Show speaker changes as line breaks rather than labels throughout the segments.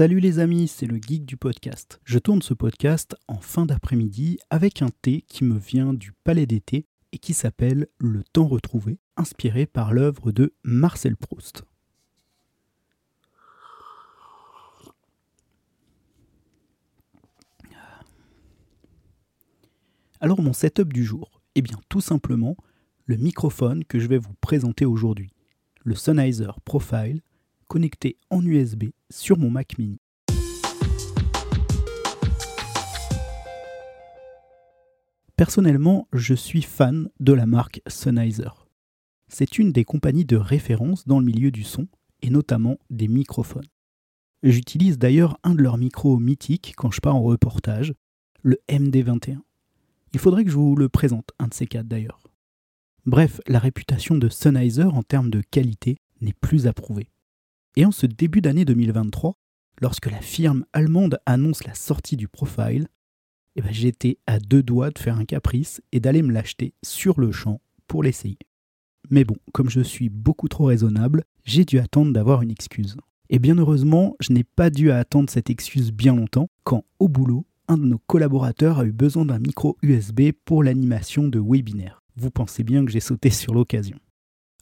Salut les amis, c'est le geek du podcast. Je tourne ce podcast en fin d'après-midi avec un thé qui me vient du Palais d'été et qui s'appelle Le temps retrouvé, inspiré par l'œuvre de Marcel Proust. Alors mon setup du jour Eh bien tout simplement le microphone que je vais vous présenter aujourd'hui, le Sennheiser Profile connecté en USB sur mon Mac mini. Personnellement, je suis fan de la marque Sennheiser. C'est une des compagnies de référence dans le milieu du son, et notamment des microphones. J'utilise d'ailleurs un de leurs micros mythiques quand je pars en reportage, le MD21. Il faudrait que je vous le présente, un de ces quatre d'ailleurs. Bref, la réputation de Sennheiser en termes de qualité n'est plus approuvée. Et en ce début d'année 2023, lorsque la firme allemande annonce la sortie du Profile, eh ben, j'étais à deux doigts de faire un caprice et d'aller me l'acheter sur le champ pour l'essayer. Mais bon, comme je suis beaucoup trop raisonnable, j'ai dû attendre d'avoir une excuse. Et bien heureusement, je n'ai pas dû attendre cette excuse bien longtemps, quand au boulot, un de nos collaborateurs a eu besoin d'un micro USB pour l'animation de webinaire. Vous pensez bien que j'ai sauté sur l'occasion.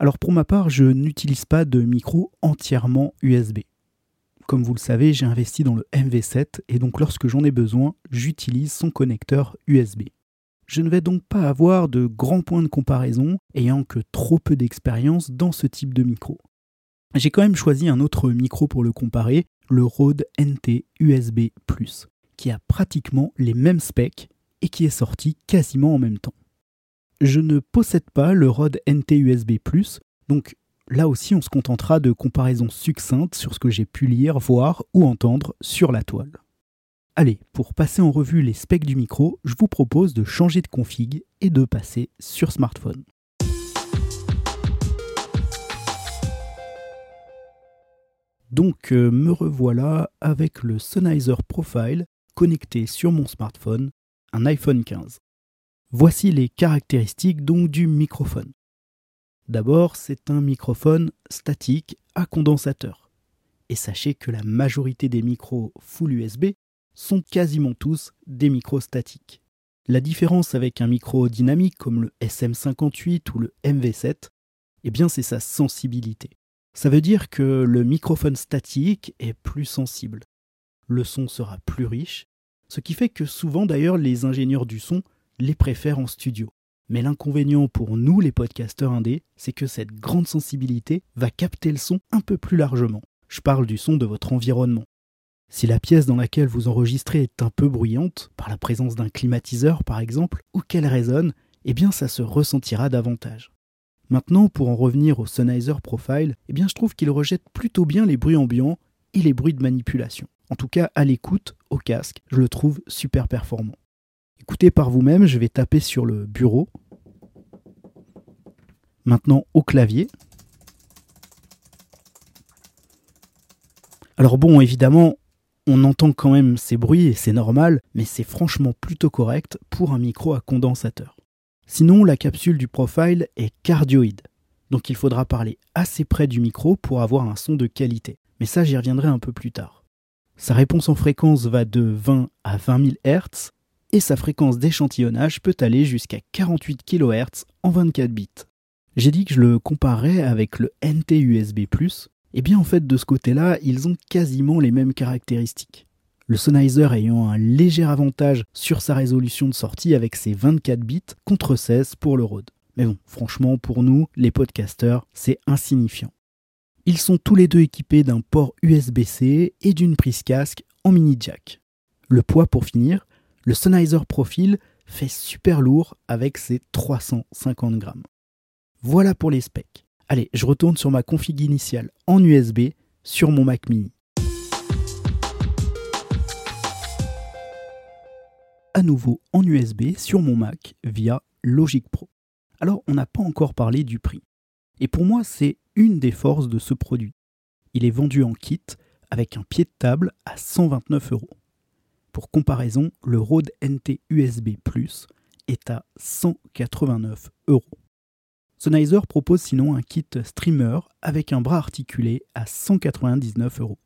Alors pour ma part, je n'utilise pas de micro entièrement USB. Comme vous le savez, j'ai investi dans le MV7 et donc lorsque j'en ai besoin, j'utilise son connecteur USB. Je ne vais donc pas avoir de grands points de comparaison ayant que trop peu d'expérience dans ce type de micro. J'ai quand même choisi un autre micro pour le comparer, le Rode NT USB ⁇ qui a pratiquement les mêmes specs et qui est sorti quasiment en même temps je ne possède pas le Rode NT USB ⁇ donc là aussi on se contentera de comparaisons succinctes sur ce que j'ai pu lire, voir ou entendre sur la toile. Allez, pour passer en revue les specs du micro, je vous propose de changer de config et de passer sur smartphone. Donc euh, me revoilà avec le Sennheiser Profile connecté sur mon smartphone, un iPhone 15. Voici les caractéristiques donc du microphone. D'abord, c'est un microphone statique à condensateur. Et sachez que la majorité des micros full USB sont quasiment tous des micros statiques. La différence avec un micro dynamique comme le SM58 ou le MV7, eh bien c'est sa sensibilité. Ça veut dire que le microphone statique est plus sensible. Le son sera plus riche, ce qui fait que souvent d'ailleurs les ingénieurs du son les préfèrent en studio. Mais l'inconvénient pour nous, les podcasteurs indés, c'est que cette grande sensibilité va capter le son un peu plus largement. Je parle du son de votre environnement. Si la pièce dans laquelle vous enregistrez est un peu bruyante, par la présence d'un climatiseur par exemple, ou qu'elle résonne, eh bien ça se ressentira davantage. Maintenant, pour en revenir au Sennheiser Profile, eh bien je trouve qu'il rejette plutôt bien les bruits ambiants et les bruits de manipulation. En tout cas, à l'écoute, au casque, je le trouve super performant. Écoutez par vous-même, je vais taper sur le bureau. Maintenant au clavier. Alors bon, évidemment, on entend quand même ces bruits et c'est normal, mais c'est franchement plutôt correct pour un micro à condensateur. Sinon, la capsule du profile est cardioïde, donc il faudra parler assez près du micro pour avoir un son de qualité. Mais ça, j'y reviendrai un peu plus tard. Sa réponse en fréquence va de 20 à 20 000 Hz et sa fréquence d'échantillonnage peut aller jusqu'à 48 kHz en 24 bits. J'ai dit que je le comparais avec le NT USB+, et bien en fait de ce côté-là, ils ont quasiment les mêmes caractéristiques. Le Sennheiser ayant un léger avantage sur sa résolution de sortie avec ses 24 bits contre 16 pour le Rode. Mais bon, franchement, pour nous, les podcasters, c'est insignifiant. Ils sont tous les deux équipés d'un port USB-C et d'une prise casque en mini jack. Le poids pour finir, le Sennheiser Profile fait super lourd avec ses 350 grammes. Voilà pour les specs. Allez, je retourne sur ma config initiale en USB sur mon Mac mini. À nouveau en USB sur mon Mac via Logic Pro. Alors, on n'a pas encore parlé du prix. Et pour moi, c'est une des forces de ce produit. Il est vendu en kit avec un pied de table à 129 euros. Pour comparaison, le Rode NT USB Plus est à 189 euros. Sennheiser propose sinon un kit streamer avec un bras articulé à 199 euros.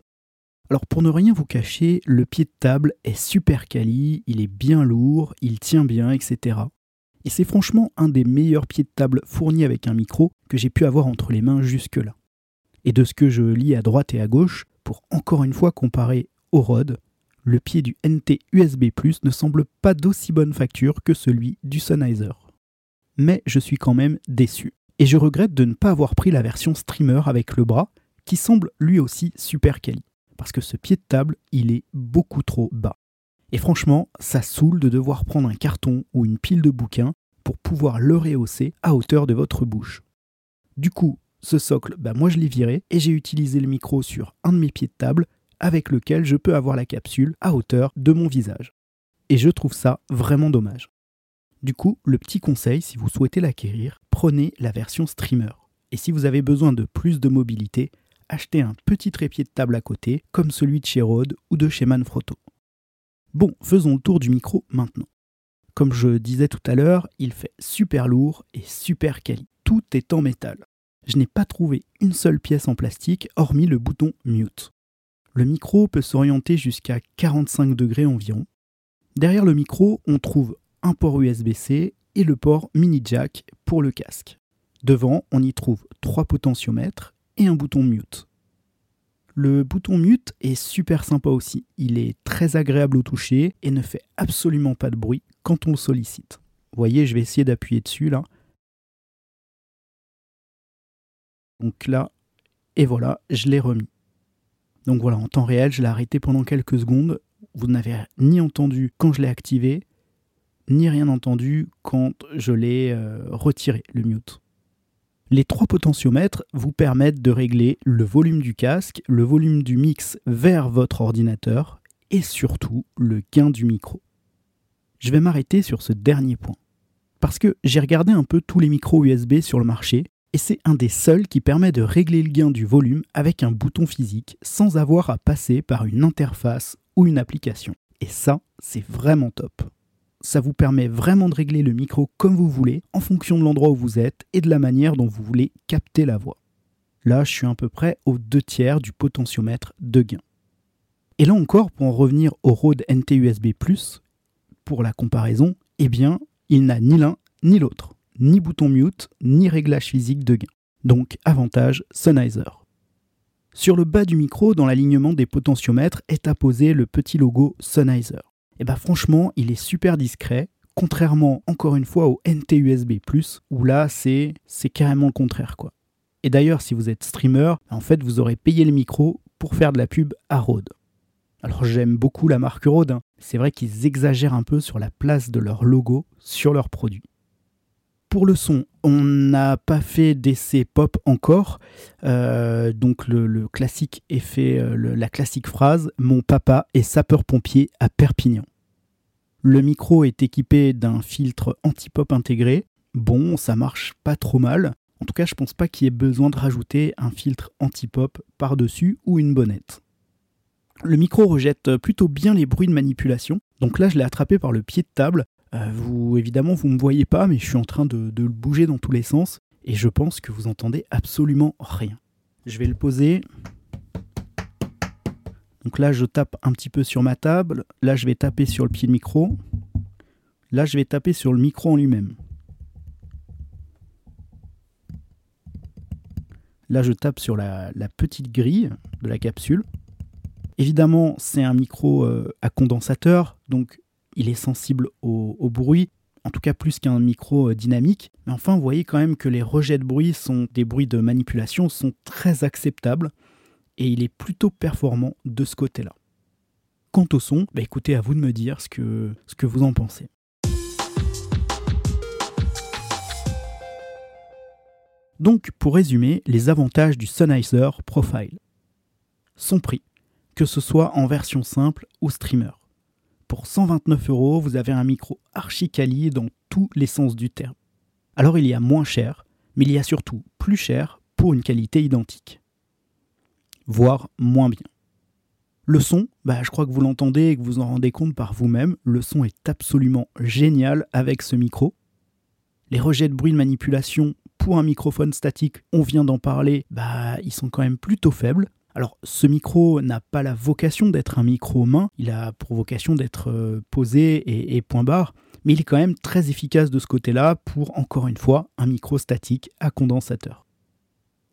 Alors pour ne rien vous cacher, le pied de table est super quali, il est bien lourd, il tient bien, etc. Et c'est franchement un des meilleurs pieds de table fournis avec un micro que j'ai pu avoir entre les mains jusque-là. Et de ce que je lis à droite et à gauche, pour encore une fois comparer au Rode, le pied du NT USB Plus ne semble pas d'aussi bonne facture que celui du Sennheiser. Mais je suis quand même déçu. Et je regrette de ne pas avoir pris la version streamer avec le bras, qui semble lui aussi super quali. Parce que ce pied de table, il est beaucoup trop bas. Et franchement, ça saoule de devoir prendre un carton ou une pile de bouquins pour pouvoir le rehausser à hauteur de votre bouche. Du coup, ce socle, bah moi je l'ai viré et j'ai utilisé le micro sur un de mes pieds de table avec lequel je peux avoir la capsule à hauteur de mon visage. Et je trouve ça vraiment dommage. Du coup, le petit conseil, si vous souhaitez l'acquérir, prenez la version streamer. Et si vous avez besoin de plus de mobilité, achetez un petit trépied de table à côté, comme celui de chez Rode ou de chez Manfrotto. Bon, faisons le tour du micro maintenant. Comme je disais tout à l'heure, il fait super lourd et super quali. Tout est en métal. Je n'ai pas trouvé une seule pièce en plastique hormis le bouton mute. Le micro peut s'orienter jusqu'à 45 degrés environ. Derrière le micro, on trouve un port USB-C et le port mini jack pour le casque. Devant, on y trouve trois potentiomètres et un bouton mute. Le bouton mute est super sympa aussi. Il est très agréable au toucher et ne fait absolument pas de bruit quand on le sollicite. Vous voyez, je vais essayer d'appuyer dessus là. Donc là, et voilà, je l'ai remis. Donc voilà, en temps réel, je l'ai arrêté pendant quelques secondes. Vous n'avez ni entendu quand je l'ai activé, ni rien entendu quand je l'ai euh, retiré, le mute. Les trois potentiomètres vous permettent de régler le volume du casque, le volume du mix vers votre ordinateur et surtout le gain du micro. Je vais m'arrêter sur ce dernier point. Parce que j'ai regardé un peu tous les micros USB sur le marché et c'est un des seuls qui permet de régler le gain du volume avec un bouton physique sans avoir à passer par une interface ou une application. Et ça, c'est vraiment top. Ça vous permet vraiment de régler le micro comme vous voulez, en fonction de l'endroit où vous êtes et de la manière dont vous voulez capter la voix. Là, je suis à peu près aux deux tiers du potentiomètre de gain. Et là encore, pour en revenir au Rode NT-USB+, pour la comparaison, eh bien, il n'a ni l'un ni l'autre ni bouton mute, ni réglage physique de gain. Donc avantage Sennheiser. Sur le bas du micro, dans l'alignement des potentiomètres, est apposé le petit logo Sennheiser. Et bah franchement, il est super discret, contrairement encore une fois au NT-USB+, où là c'est carrément le contraire quoi. Et d'ailleurs, si vous êtes streamer, en fait, vous aurez payé le micro pour faire de la pub à Rode. Alors j'aime beaucoup la marque Rode, hein. c'est vrai qu'ils exagèrent un peu sur la place de leur logo sur leurs produits. Pour le son, on n'a pas fait d'essai pop encore. Euh, donc le, classique effet, euh, la classique phrase Mon papa est sapeur-pompier à Perpignan. Le micro est équipé d'un filtre anti-pop intégré. Bon, ça marche pas trop mal. En tout cas, je pense pas qu'il y ait besoin de rajouter un filtre anti-pop par-dessus ou une bonnette. Le micro rejette plutôt bien les bruits de manipulation. Donc là, je l'ai attrapé par le pied de table vous, évidemment, vous ne me voyez pas, mais je suis en train de, le bouger dans tous les sens et je pense que vous entendez absolument rien. Je vais le poser. Donc là, je tape un petit peu sur ma table. Là, je vais taper sur le pied de micro. Là, je vais taper sur le micro en lui-même. Là, je tape sur la, petite grille de la capsule. Évidemment, c'est un micro euh, à condensateur, donc il est sensible au, bruit, en tout cas plus qu'un micro euh, dynamique. Mais enfin, vous voyez quand même que les rejets de bruit sont des bruits de manipulation sont très acceptables et il est plutôt performant de ce côté-là. Quant au son, bah écoutez, à vous de me dire ce que, vous en pensez. Donc, pour résumer, les avantages du Sennheiser Profile. Son prix, que ce soit en version simple ou streamer pour 129 euros, vous avez un micro archi quali dans tous les sens du terme. Alors il y a moins cher, mais il y a surtout plus cher pour une qualité identique. Voire moins bien. Le son, bah, je crois que vous l'entendez et que vous en rendez compte par vous-même, le son est absolument génial avec ce micro. Les rejets de bruit de manipulation pour un microphone statique, on vient d'en parler, bah, ils sont quand même plutôt faibles. Alors ce micro n'a pas la vocation d'être un micro main, il a pour vocation d'être euh, posé et, point barre, mais il est quand même très efficace de ce côté-là pour, encore une fois, un micro statique à condensateur.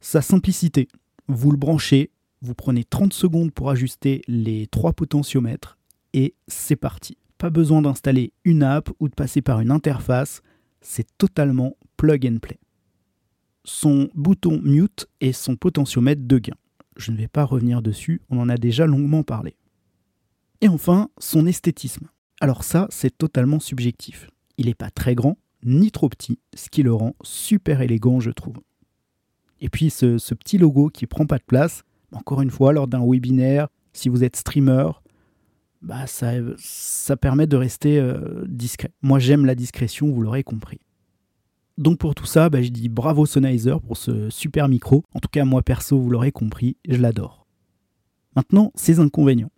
Sa simplicité, vous le branchez, vous prenez 30 secondes pour ajuster les trois potentiomètres et c'est parti. Pas besoin d'installer une app ou de passer par une interface, c'est totalement plug and play. Son bouton mute et son potentiomètre de gain. Je ne vais pas revenir dessus, on en a déjà longuement parlé. Et enfin, son esthétisme. Alors ça, c'est totalement subjectif. Il n'est pas très grand, ni trop petit, ce qui le rend super élégant, je trouve. Et puis ce, petit logo qui prend pas de place, encore une fois, lors d'un webinaire, si vous êtes streamer, bah ça, permet de rester euh, discret. Moi j'aime la discrétion, vous l'aurez compris. Donc pour tout ça, bah, je dis bravo Sennheiser pour ce super micro. En tout cas, moi perso, vous l'aurez compris, je l'adore. Maintenant, ces inconvénients.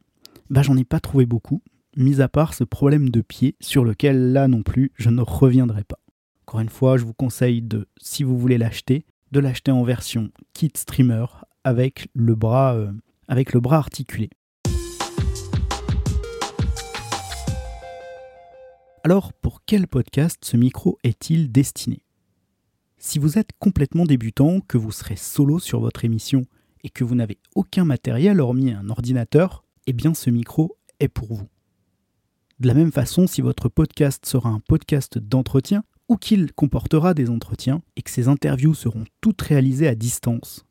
Bah, j'en ai pas trouvé beaucoup, mis à part ce problème de pied sur lequel là non plus je ne reviendrai pas. Encore une fois, je vous conseille de, si vous voulez l'acheter, de l'acheter en version kit streamer avec le bras, euh, avec le bras articulé. Alors, pour quel podcast ce micro est-il destiné? Si vous êtes complètement débutant, que vous serez solo sur votre émission et que vous n'avez aucun matériel hormis un ordinateur, eh bien ce micro est pour vous. De la même façon, si votre podcast sera un podcast d'entretien ou qu'il comportera des entretiens et que ces interviews seront toutes réalisées à distance,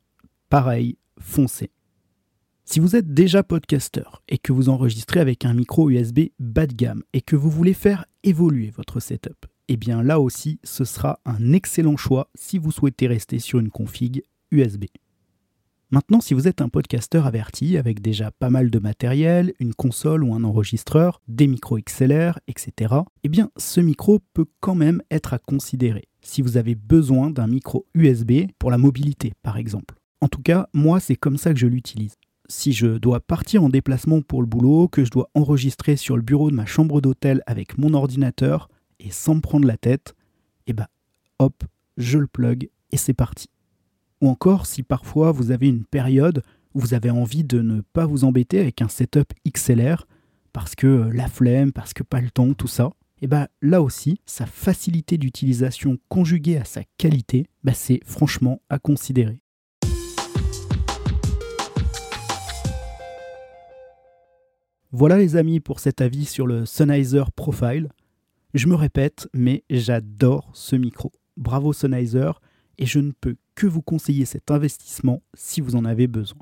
pareil, foncez. Si vous êtes déjà podcasteur et que vous enregistrez avec un micro USB bas de gamme et que vous voulez faire évoluer votre setup, eh bien là aussi ce sera un excellent choix si vous souhaitez rester sur une config USB. Maintenant, si vous êtes un podcasteur averti avec déjà pas mal de matériel, une console ou un enregistreur, des micros XLR, etc., eh bien ce micro peut quand même être à considérer si vous avez besoin d'un micro USB pour la mobilité par exemple. En tout cas, moi c'est comme ça que je l'utilise si je dois partir en déplacement pour le boulot, que je dois enregistrer sur le bureau de ma chambre d'hôtel avec mon ordinateur et sans me prendre la tête, et eh bah ben, hop, je le plug et c'est parti. Ou encore si parfois vous avez une période où vous avez envie de ne pas vous embêter avec un setup XLR parce que euh, la flemme, parce que pas le temps, tout ça, et eh bah là aussi, sa facilité d'utilisation conjuguée à sa qualité, bah c'est franchement à considérer. Voilà les amis pour cet avis sur le Sennheiser Profile. Je me répète, mais j'adore ce micro. Bravo Sennheiser, et je ne peux que vous conseiller cet investissement si vous en avez besoin.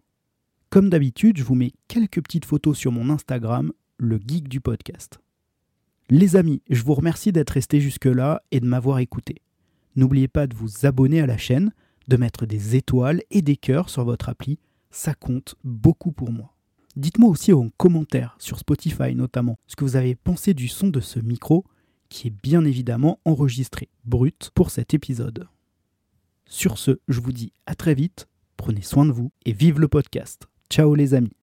Comme d'habitude, je vous mets quelques petites photos sur mon Instagram, le geek du podcast. Les amis, je vous remercie d'être restés jusque-là et de m'avoir écouté. N'oubliez pas de vous abonner à la chaîne, de mettre des étoiles et des cœurs sur votre appli, ça compte beaucoup pour moi. Dites-moi aussi en commentaire, sur Spotify notamment, ce que vous avez pensé du son de ce micro, qui est bien évidemment enregistré brut pour cet épisode. Sur ce, je vous dis à très vite, prenez soin de vous et vive le podcast. Ciao les amis